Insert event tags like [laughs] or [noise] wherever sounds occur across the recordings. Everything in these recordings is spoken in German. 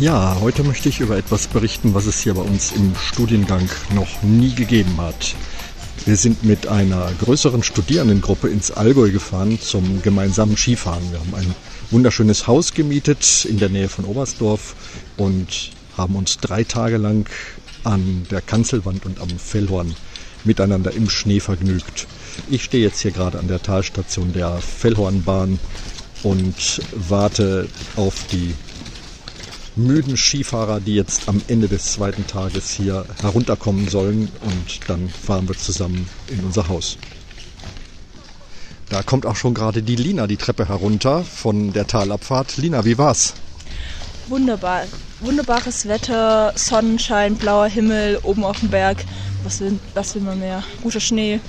Ja, heute möchte ich über etwas berichten, was es hier bei uns im Studiengang noch nie gegeben hat. Wir sind mit einer größeren Studierendengruppe ins Allgäu gefahren zum gemeinsamen Skifahren. Wir haben ein wunderschönes Haus gemietet in der Nähe von Oberstdorf und haben uns drei Tage lang an der Kanzelwand und am Fellhorn miteinander im Schnee vergnügt. Ich stehe jetzt hier gerade an der Talstation der Fellhornbahn und warte auf die müden Skifahrer, die jetzt am Ende des zweiten Tages hier herunterkommen sollen und dann fahren wir zusammen in unser Haus. Da kommt auch schon gerade die Lina die Treppe herunter von der Talabfahrt. Lina, wie war's? Wunderbar. Wunderbares Wetter, Sonnenschein, blauer Himmel, oben auf dem Berg. Was will, was will man mehr? Guter Schnee.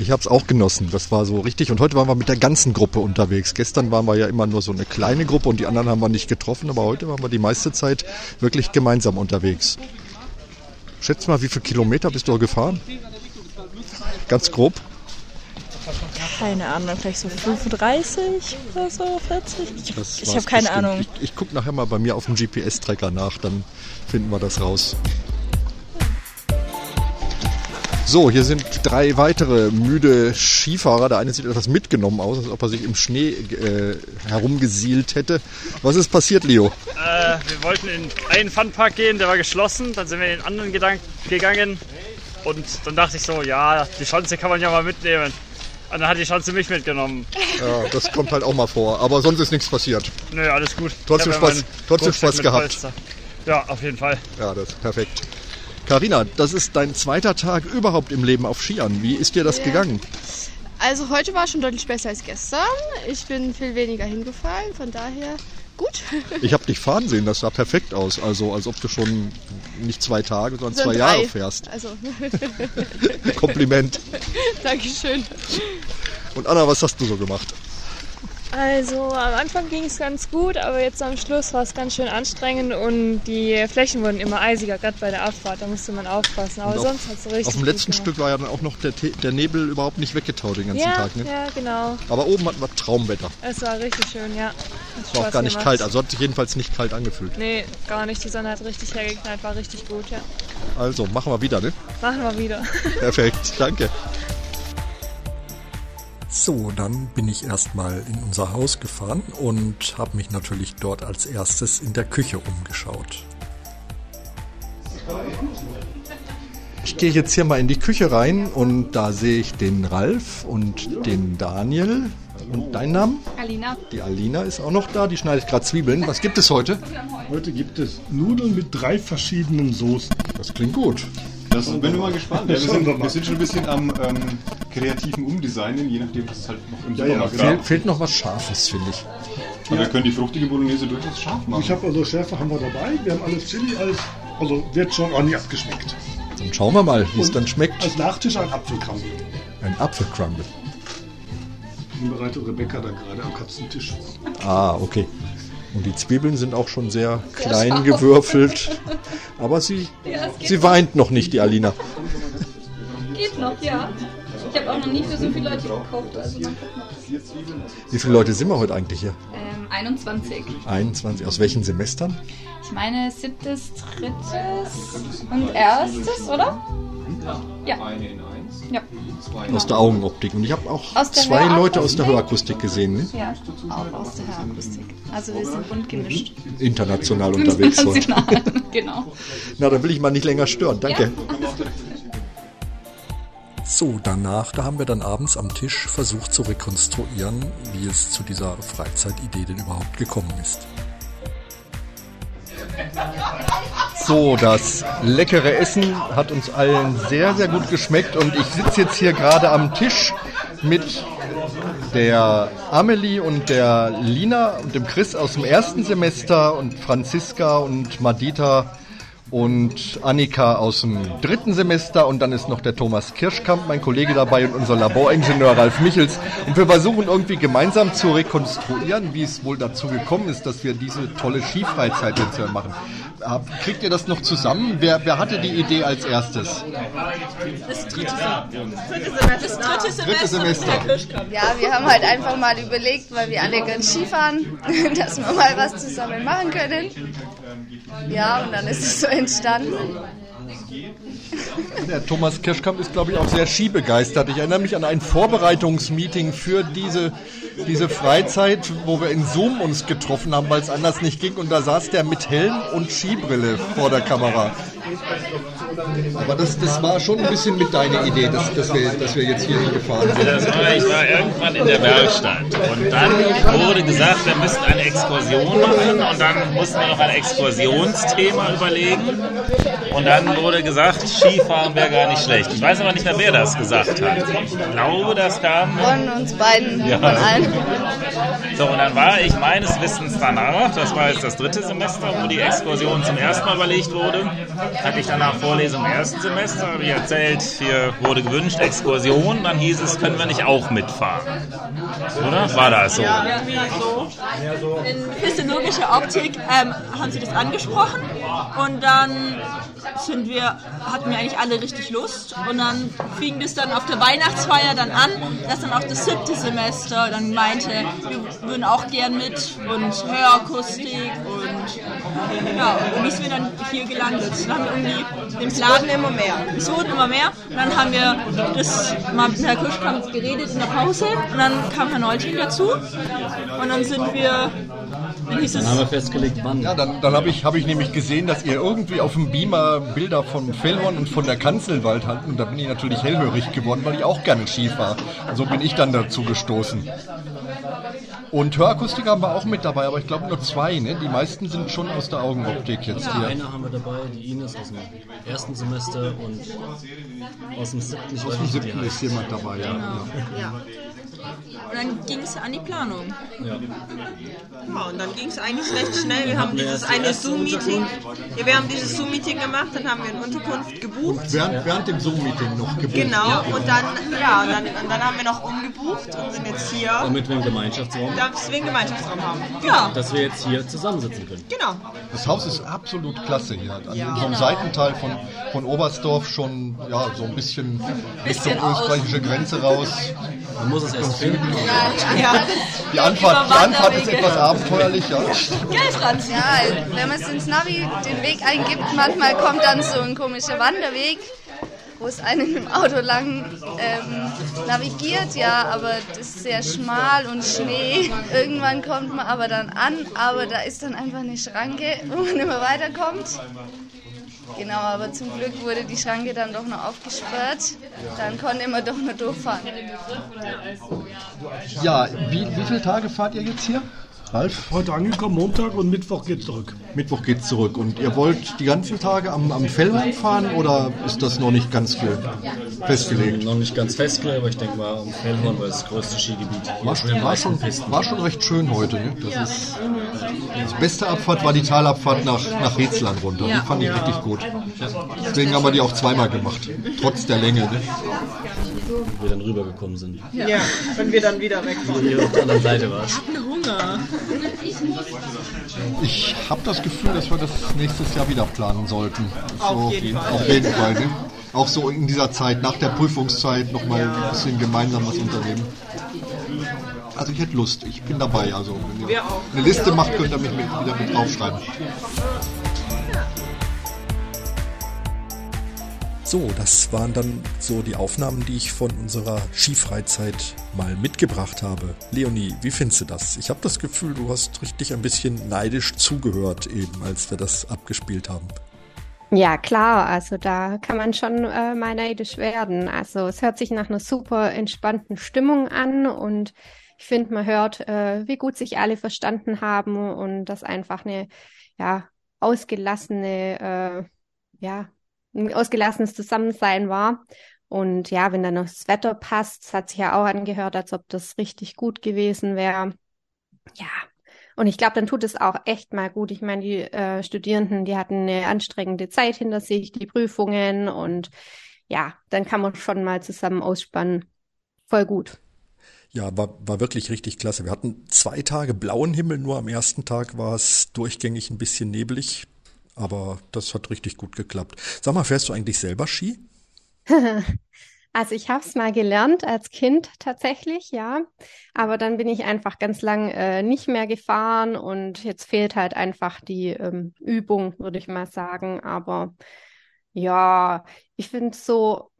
Ich habe es auch genossen. Das war so richtig. Und heute waren wir mit der ganzen Gruppe unterwegs. Gestern waren wir ja immer nur so eine kleine Gruppe und die anderen haben wir nicht getroffen. Aber heute waren wir die meiste Zeit wirklich gemeinsam unterwegs. Schätz mal, wie viele Kilometer bist du gefahren? Ganz grob? Keine Ahnung, vielleicht so 35 oder so, 40? Ich, ich habe keine bestimmt. Ahnung. Ich, ich gucke nachher mal bei mir auf dem GPS-Tracker nach, dann finden wir das raus. So, hier sind drei weitere müde Skifahrer. Der eine sieht etwas mitgenommen aus, als ob er sich im Schnee äh, herumgesielt hätte. Was ist passiert, Leo? Äh, wir wollten in einen Funpark gehen, der war geschlossen. Dann sind wir in den anderen Gedanken gegangen. Und dann dachte ich so, ja, die Chance kann man ja mal mitnehmen. Und dann hat die Chance mich mitgenommen. Ja, das kommt halt auch mal vor. Aber sonst ist nichts passiert. Nö, alles gut. Trotzdem Spaß, trotzdem Spaß gehabt. Polster. Ja, auf jeden Fall. Ja, das ist perfekt. Karina, das ist dein zweiter Tag überhaupt im Leben auf Skiern. Wie ist dir das yeah. gegangen? Also heute war schon deutlich besser als gestern. Ich bin viel weniger hingefallen, von daher gut. [laughs] Ich habe dich fahren sehen, das sah perfekt aus. Also als ob du schon nicht zwei Tage, sondern so zwei drei. Jahre fährst. Also. [laughs] Kompliment. [laughs] Dankeschön. Und Anna, was hast du so gemacht? Also am Anfang ging es ganz gut, aber jetzt am Schluss war es ganz schön anstrengend und die Flächen wurden immer eisiger, gerade bei der Abfahrt, da musste man aufpassen. Aber auf, sonst hat es richtig Auf dem letzten Stück war ja dann auch noch der, der, Nebel überhaupt nicht weggetaut den ganzen ja, Tag. Ne? Ja, genau. Aber oben hatten wir Traumwetter. Es war richtig schön, ja. Es war auch gar nicht gemacht. kalt, also hat sich jedenfalls nicht kalt angefühlt. Nee, gar nicht. Die Sonne hat richtig hergeknallt, war richtig gut, ja. Also, machen wir wieder, ne? Machen wir wieder. [laughs] Perfekt, danke. So, dann bin ich erstmal in unser Haus gefahren und habe mich natürlich dort als erstes in der Küche umgeschaut. Ich gehe jetzt hier mal in die Küche rein und da sehe ich den Ralf und den Daniel. Und dein Name? Alina. Die Alina ist auch noch da, die schneidet gerade Zwiebeln. Was gibt es heute? Heute gibt es Nudeln mit drei verschiedenen Soßen. Das klingt gut. Das bin ich mal gespannt. Ja, wir, sind, wir, sind, schon ein bisschen am ähm, kreativen Umdesignen, je nachdem, was es halt noch im ja, Supermarkt ja, fehlt, fehlt noch was Scharfes, finde ich. Aber ja. wir können die fruchtige Bolognese durchaus scharf machen. Ich habe also Schärfe haben wir dabei. Wir haben alles Chili, alles, also wird schon ordentlich abgeschmeckt. Dann schauen wir mal, wie es dann schmeckt. Als Nachtisch ein Apfelcrumble. Ein Apfelcrumble. Den bereitet Rebecca da gerade am Katzentisch Ah, okay. Und die Zwiebeln sind auch schon sehr klein ja, gewürfelt. Aber sie, [laughs] ja, sie weint noch nicht, die Alina. Geht noch, ja. Ich habe auch noch nie für so viele Leute gekauft. Also. Wie viele Leute sind wir heute eigentlich hier? Ähm, 21. 21. Aus welchen Semestern? Ich meine siebtes, drittes und erstes, oder? Ja. Ja. Aus der Augenoptik. Und ich habe auch zwei Leute aus der Hörakustik gesehen. Ne? Ja, auch aus der Hörakustik. Also wir sind bunt gemischt. International unterwegs International, [laughs] heute. genau. Na, dann will ich mal nicht länger stören. Danke. Ja, [laughs] so, danach, da haben wir dann abends am Tisch versucht zu rekonstruieren, wie es zu dieser Freizeitidee denn überhaupt gekommen ist. [laughs] So, das leckere Essen hat uns allen sehr, sehr gut geschmeckt und ich sitze jetzt hier gerade am Tisch mit der Amelie und der Lina und dem Chris aus dem ersten Semester und Franziska und Madita und Annika aus dem dritten Semester und dann ist noch der Thomas Kirschkamp, mein Kollege dabei und unser Laboringenieur Ralf Michels. Und wir versuchen irgendwie gemeinsam zu rekonstruieren, wie es wohl dazu gekommen ist, dass wir diese tolle Skifreizeit jetzt machen. Kriegt ihr das noch zusammen? Wer, wer hatte die Idee als erstes? Das dritte, das dritte Semester. Dritte Semester. Ja, wir haben halt einfach mal überlegt, weil wir alle gerne Skifahren, [laughs] dass wir mal was zusammen machen können. Ja, und dann ist es so entstanden. Der Thomas Kirschkamp ist, glaube ich, auch sehr skibegeistert. Ich erinnere mich an ein Vorbereitungsmeeting für diese, diese Freizeit, wo wir in Zoom uns getroffen haben, weil es anders nicht ging. Und da saß der mit Helm und Skibrille vor der Kamera. Aber das, das war schon ein bisschen mit deiner Idee, dass, dass, wir, dass wir jetzt hier hingefahren sind. Das war, ich war irgendwann in der Werkstatt und dann wurde gesagt, wir müssen eine Exkursion machen und dann mussten wir noch ein Exkursionsthema überlegen und dann wurde gesagt, Skifahren wäre gar nicht schlecht. Ich weiß aber nicht mehr, wer das gesagt hat. Ich glaube, das kam... Von uns beiden, ja. von allen. So, und dann war ich meines Wissens danach, das war jetzt das dritte Semester, wo die Exkursion zum ersten Mal überlegt wurde, hatte ich danach Vorlesung im ersten Semester, habe ich erzählt, hier wurde gewünscht Exkursion, dann hieß es, können wir nicht auch mitfahren. Oder? War das so? Ja, irgendwie so. In physiologischer Optik ähm, haben sie das angesprochen und dann sind wir, hatten wir eigentlich alle richtig Lust. Und dann fing das dann auf der Weihnachtsfeier dann an, dass dann auch das siebte Semester dann meinte, wir würden auch gern mit und Hörakustik ja, und wie sind wir dann hier gelandet? Dann haben wir irgendwie den Plan immer mehr. Es wurden immer mehr und dann haben wir das mal mit Herrn Kuschkamp geredet in der Pause und dann kam Herr Neulting dazu und dann sind wir dann haben wir festgelegt, wann. Ja, dann, dann habe ich, hab ich nämlich gesehen, dass ihr irgendwie auf dem Beamer Bilder von Fellhorn und von der Kanzelwald hattet. Und da bin ich natürlich hellhörig geworden, weil ich auch gerne Ski fahre. Und so bin ich dann dazu gestoßen. Und Hörakustik haben wir auch mit dabei, aber ich glaube nur zwei. Ne? Die meisten sind schon aus der Augenoptik jetzt ja. hier. Eine haben wir dabei, die Ines aus dem ersten Semester und aus dem siebten. Aus dem siebten ist jemand dabei, ja. Genau. ja. Und dann ging es an die Planung. Ja. ja und dann ging es eigentlich recht schnell. Wir haben dieses eine Zoom-Meeting. Ja, wir haben dieses Zoom-Meeting gemacht, dann haben wir eine Unterkunft gebucht. Während, während dem Zoom-Meeting noch gebucht. Genau, ja. und dann, ja, und dann, und dann haben wir noch umgebucht und sind jetzt hier. Damit wir einen Gemeinschaftsraum Dass wir einen Gemeinschaftsraum haben. Ja. Dass wir jetzt hier zusammensitzen können. Genau. Das Haus ist absolut klasse hier. An ja. so einem genau. Seitenteil von, von Oberstdorf schon ja, so ein bisschen, bisschen Richtung österreichische Grenze raus. Man muss es erst finden. Ja, Die Anfahrt, die Anfahrt ist etwas abenteuerlich, ja. Franz. Ja, wenn man es ins Navi den Weg eingibt, manchmal kommt dann so ein komischer Wanderweg, wo es einen dem Auto lang ähm, navigiert, ja, aber das ist sehr schmal und Schnee. Irgendwann kommt man aber dann an, aber da ist dann einfach eine Schranke, wo man immer weiterkommt. Genau, aber zum Glück wurde die Schranke dann doch noch aufgesperrt. Dann konnte man doch nur durchfahren. Ja, wie, wie viele Tage fahrt ihr jetzt hier? Ralf? Heute angekommen, Montag und Mittwoch geht's zurück. Mittwoch geht's zurück. Und ihr wollt die ganzen Tage am, am Fellhorn fahren oder ist das noch nicht ganz festgelegt? Noch nicht ganz festgelegt, aber ich denke mal am Fellhorn, es das größte Skigebiet war, schon, war, schon, war schon recht schön heute. Ne? Das, ist, das beste Abfahrt war die Talabfahrt nach, nach Rezland runter. Die fand ich richtig gut. Deswegen haben wir die auch zweimal gemacht, trotz der Länge. Ne? Wir dann rübergekommen sind. Ja, ja wenn wir dann wieder weg waren. Hier auf der anderen Seite war. Ich habe Hunger. Ich habe das Gefühl, dass wir das nächstes Jahr wieder planen sollten. So, auf jeden Fall. Auf jeden Fall ne? Auch so in dieser Zeit, nach der Prüfungszeit, nochmal ja. ein bisschen gemeinsam was unternehmen. Also ich hätte Lust, ich bin dabei. Also wenn ihr eine Liste macht, könnt ihr mich mit, wieder mit draufschreiben. So, das waren dann so die Aufnahmen, die ich von unserer Skifreizeit mal mitgebracht habe. Leonie, wie findest du das? Ich habe das Gefühl, du hast richtig ein bisschen neidisch zugehört eben, als wir das abgespielt haben. Ja, klar, also da kann man schon äh, mal neidisch werden. Also es hört sich nach einer super entspannten Stimmung an und ich finde, man hört, äh, wie gut sich alle verstanden haben und das einfach eine ja ausgelassene äh, ja ein ausgelassenes Zusammensein war. Und ja, wenn dann noch das Wetter passt, es hat sich ja auch angehört, als ob das richtig gut gewesen wäre. Ja, und ich glaube, dann tut es auch echt mal gut. Ich meine, die äh, Studierenden, die hatten eine anstrengende Zeit hinter sich, die Prüfungen und ja, dann kann man schon mal zusammen ausspannen. Voll gut. Ja, war, war wirklich richtig klasse. Wir hatten zwei Tage blauen Himmel, nur am ersten Tag war es durchgängig ein bisschen nebelig, aber das hat richtig gut geklappt. Sag mal, fährst du eigentlich selber Ski? [laughs] Also ich habe es mal gelernt als Kind tatsächlich, ja. Aber dann bin ich einfach ganz lang äh, nicht mehr gefahren und jetzt fehlt halt einfach die ähm, Übung, würde ich mal sagen. Aber ja, ich finde so,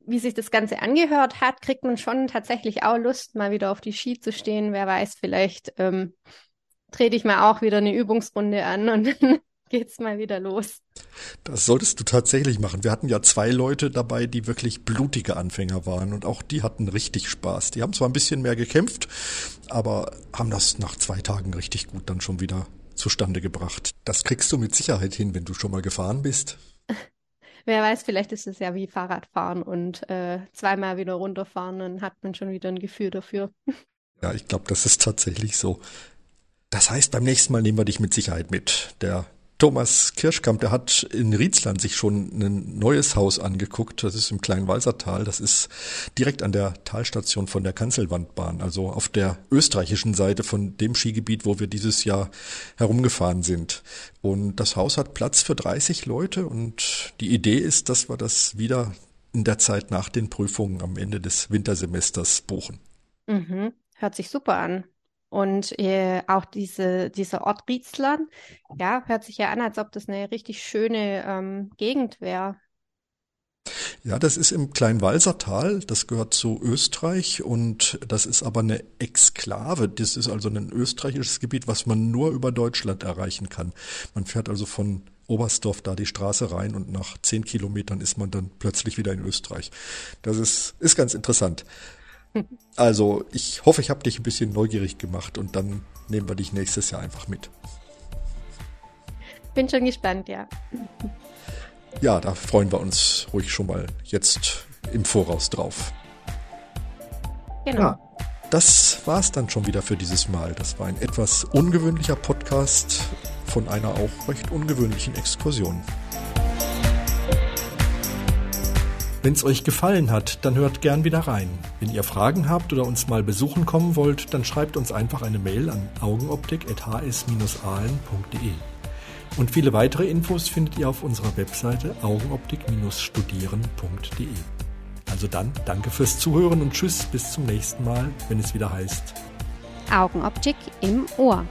wie sich das Ganze angehört hat, kriegt man schon tatsächlich auch Lust, mal wieder auf die Ski zu stehen. Wer weiß, vielleicht ähm, trete ich mal auch wieder eine Übungsrunde an und geht's mal wieder los. Das solltest du tatsächlich machen. Wir hatten ja zwei Leute dabei, die wirklich blutige Anfänger waren und auch die hatten richtig Spaß. Die haben zwar ein bisschen mehr gekämpft, aber haben das nach zwei Tagen richtig gut dann schon wieder zustande gebracht. Das kriegst du mit Sicherheit hin, wenn du schon mal gefahren bist. [laughs] Wer weiß, vielleicht ist es ja wie Fahrradfahren und äh, zweimal wieder runterfahren, dann hat man schon wieder ein Gefühl dafür. [laughs] Ja, ich glaube, das ist tatsächlich so. Das heißt, beim nächsten Mal nehmen wir dich mit Sicherheit mit. Der Thomas Kirschkamp, der hat in Rietzland sich schon ein neues Haus angeguckt. Das ist im Kleinwalsertal. Das ist direkt an der Talstation von der Kanzelwandbahn, also auf der österreichischen Seite von dem Skigebiet, wo wir dieses Jahr herumgefahren sind. Und das Haus hat Platz für 30 Leute und die Idee ist, dass wir das wieder in der Zeit nach den Prüfungen am Ende des Wintersemesters buchen. Mhm. Hört sich super an. Und äh, auch diese, dieser Ort Rietzland, ja, hört sich ja an, als ob das eine richtig schöne ähm, Gegend wäre. Ja, das ist im Kleinwalsertal, das gehört zu Österreich und das ist aber eine Exklave. Das ist also ein österreichisches Gebiet, was man nur über Deutschland erreichen kann. Man fährt also von Oberstdorf da die Straße rein und nach zehn Kilometern ist man dann plötzlich wieder in Österreich. Das ist, ist ganz interessant. Also ich hoffe, ich habe dich ein bisschen neugierig gemacht und dann nehmen wir dich nächstes Jahr einfach mit. Bin schon gespannt, ja. Ja, da freuen wir uns ruhig schon mal jetzt im Voraus drauf. Genau. Ja, das war's dann schon wieder für dieses Mal. Das war ein etwas ungewöhnlicher Podcast von einer auch recht ungewöhnlichen Exkursion. Wenn es euch gefallen hat, dann hört gern wieder rein. Wenn ihr Fragen habt oder uns mal besuchen kommen wollt, dann schreibt uns einfach eine Mail an augenoptik.hs-ahlen.de. Und viele weitere Infos findet ihr auf unserer Webseite augenoptik-studieren.de. Also dann, danke fürs Zuhören und tschüss, bis zum nächsten Mal, wenn es wieder heißt Augenoptik im Ohr.